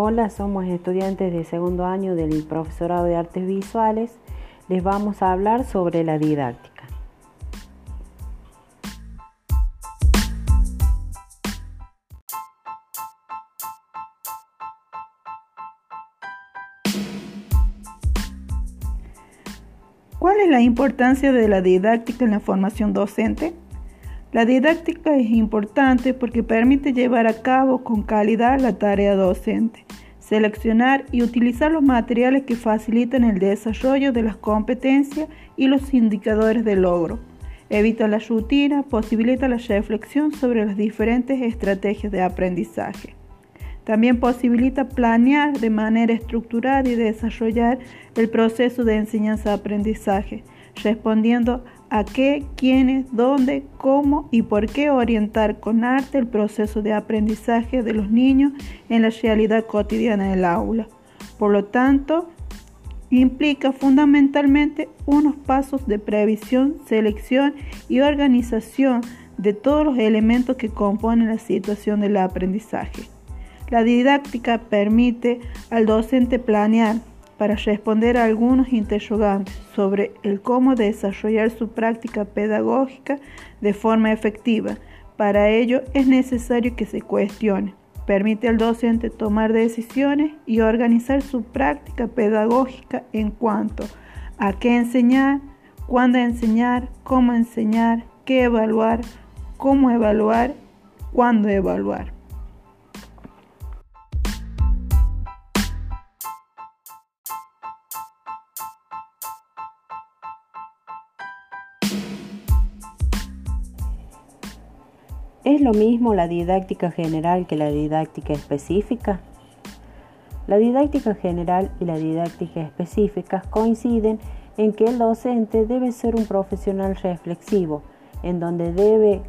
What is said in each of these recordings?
Hola, somos estudiantes de segundo año del profesorado de artes visuales. Les vamos a hablar sobre la didáctica. ¿Cuál es la importancia de la didáctica en la formación docente? La didáctica es importante porque permite llevar a cabo con calidad la tarea docente, seleccionar y utilizar los materiales que facilitan el desarrollo de las competencias y los indicadores de logro. Evita la rutina, posibilita la reflexión sobre las diferentes estrategias de aprendizaje. También posibilita planear de manera estructurada y desarrollar el proceso de enseñanza-aprendizaje, respondiendo a qué, quiénes, dónde, cómo y por qué orientar con arte el proceso de aprendizaje de los niños en la realidad cotidiana del aula. Por lo tanto, implica fundamentalmente unos pasos de previsión, selección y organización de todos los elementos que componen la situación del aprendizaje. La didáctica permite al docente planear, para responder a algunos interrogantes sobre el cómo desarrollar su práctica pedagógica de forma efectiva. Para ello es necesario que se cuestione. Permite al docente tomar decisiones y organizar su práctica pedagógica en cuanto a qué enseñar, cuándo enseñar, cómo enseñar, qué evaluar, cómo evaluar, cuándo evaluar. ¿Es lo mismo la didáctica general que la didáctica específica? La didáctica general y la didáctica específica coinciden en que el docente debe ser un profesional reflexivo, en donde debe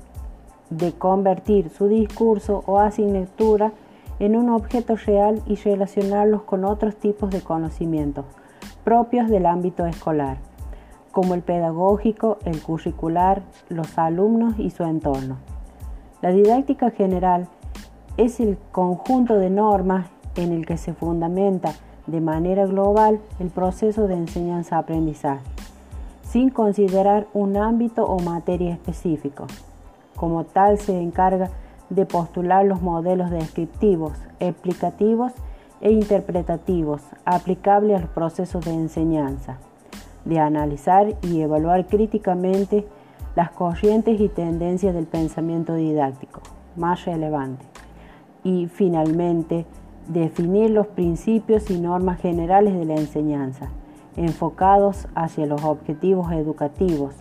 de convertir su discurso o asignatura en un objeto real y relacionarlos con otros tipos de conocimientos propios del ámbito escolar, como el pedagógico, el curricular, los alumnos y su entorno. La didáctica general es el conjunto de normas en el que se fundamenta de manera global el proceso de enseñanza-aprendizaje, sin considerar un ámbito o materia específico. Como tal, se encarga de postular los modelos descriptivos, explicativos e interpretativos aplicables al proceso de enseñanza, de analizar y evaluar críticamente las corrientes y tendencias del pensamiento didáctico más relevantes y finalmente definir los principios y normas generales de la enseñanza enfocados hacia los objetivos educativos.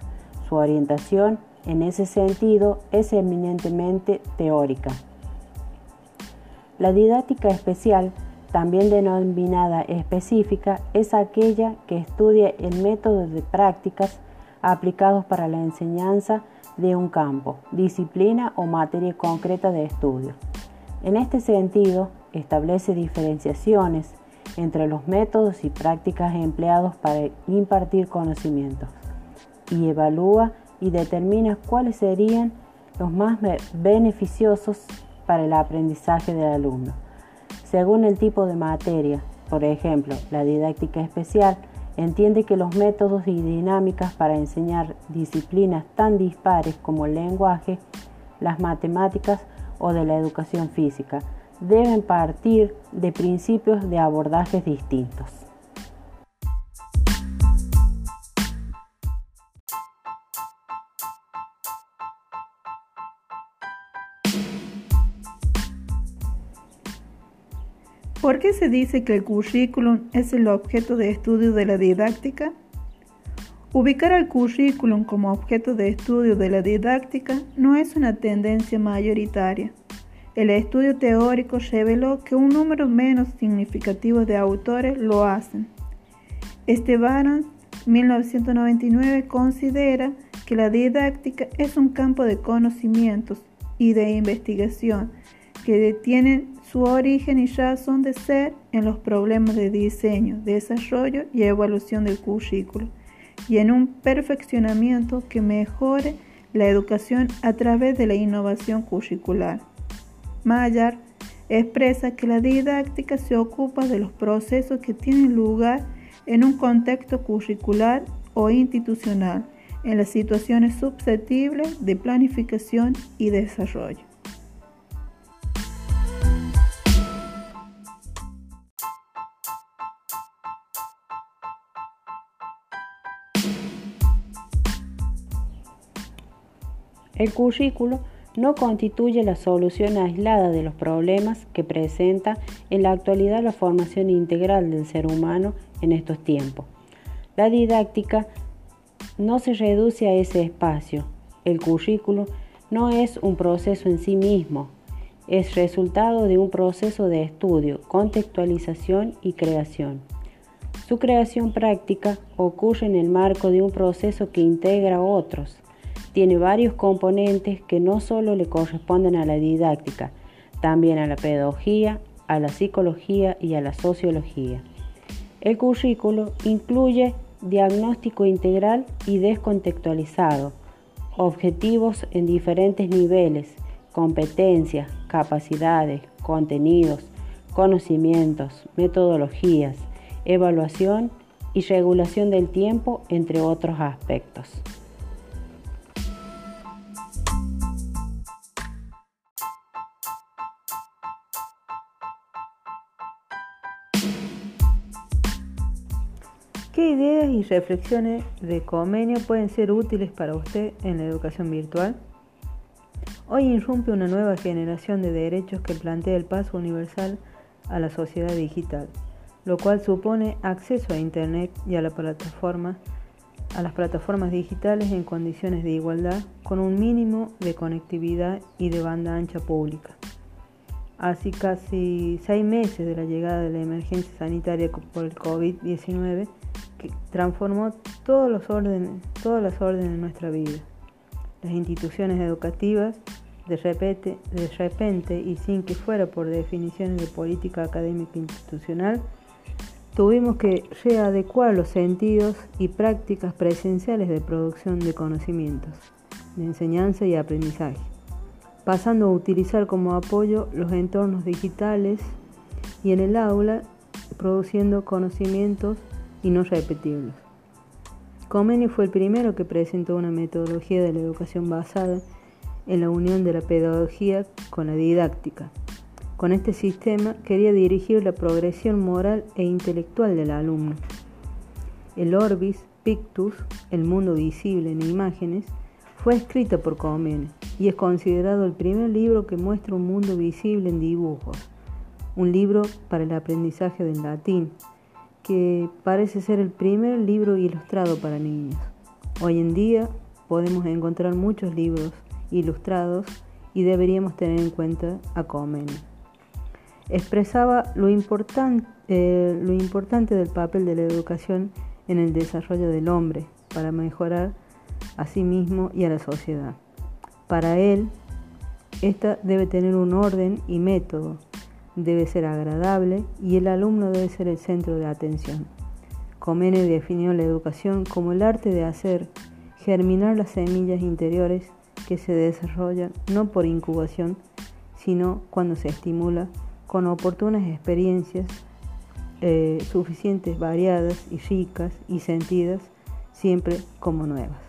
Su orientación en ese sentido es eminentemente teórica. La didáctica especial, también denominada específica, es aquella que estudia el método de prácticas aplicados para la enseñanza de un campo, disciplina o materia concreta de estudio. En este sentido, establece diferenciaciones entre los métodos y prácticas empleados para impartir conocimientos y evalúa y determina cuáles serían los más beneficiosos para el aprendizaje del alumno. Según el tipo de materia, por ejemplo, la didáctica especial Entiende que los métodos y dinámicas para enseñar disciplinas tan dispares como el lenguaje, las matemáticas o de la educación física deben partir de principios de abordajes distintos. ¿Por qué se dice que el currículum es el objeto de estudio de la didáctica? Ubicar al currículum como objeto de estudio de la didáctica no es una tendencia mayoritaria. El estudio teórico reveló que un número menos significativo de autores lo hacen. Esteban, 1999, considera que la didáctica es un campo de conocimientos y de investigación que tienen su origen y razón de ser en los problemas de diseño, desarrollo y evaluación del currículo y en un perfeccionamiento que mejore la educación a través de la innovación curricular. Mayer expresa que la didáctica se ocupa de los procesos que tienen lugar en un contexto curricular o institucional, en las situaciones susceptibles de planificación y desarrollo. El currículo no constituye la solución aislada de los problemas que presenta en la actualidad la formación integral del ser humano en estos tiempos. La didáctica no se reduce a ese espacio. El currículo no es un proceso en sí mismo, es resultado de un proceso de estudio, contextualización y creación. Su creación práctica ocurre en el marco de un proceso que integra otros tiene varios componentes que no solo le corresponden a la didáctica, también a la pedagogía, a la psicología y a la sociología. El currículo incluye diagnóstico integral y descontextualizado, objetivos en diferentes niveles, competencias, capacidades, contenidos, conocimientos, metodologías, evaluación y regulación del tiempo, entre otros aspectos. ¿Qué ideas y reflexiones de convenio pueden ser útiles para usted en la educación virtual? Hoy irrumpe una nueva generación de derechos que plantea el paso universal a la sociedad digital, lo cual supone acceso a Internet y a, la plataforma, a las plataformas digitales en condiciones de igualdad con un mínimo de conectividad y de banda ancha pública. Hace casi seis meses de la llegada de la emergencia sanitaria por el COVID-19, que transformó todos los órdenes, todas las órdenes de nuestra vida. Las instituciones educativas, de repente, de repente y sin que fuera por definiciones de política académica institucional, tuvimos que readecuar los sentidos y prácticas presenciales de producción de conocimientos, de enseñanza y aprendizaje, pasando a utilizar como apoyo los entornos digitales y en el aula produciendo conocimientos y no repetibles. Comeni fue el primero que presentó una metodología de la educación basada en la unión de la pedagogía con la didáctica. Con este sistema quería dirigir la progresión moral e intelectual del alumno. El Orbis Pictus, el mundo visible en imágenes, fue escrita por Comeni y es considerado el primer libro que muestra un mundo visible en dibujos, un libro para el aprendizaje del latín, que parece ser el primer libro ilustrado para niños. Hoy en día podemos encontrar muchos libros ilustrados y deberíamos tener en cuenta a Comeni. Expresaba lo, eh, lo importante del papel de la educación en el desarrollo del hombre para mejorar a sí mismo y a la sociedad. Para él, esta debe tener un orden y método debe ser agradable y el alumno debe ser el centro de atención. Comene definió la educación como el arte de hacer germinar las semillas interiores que se desarrollan no por incubación, sino cuando se estimula con oportunas experiencias eh, suficientes, variadas y ricas y sentidas, siempre como nuevas.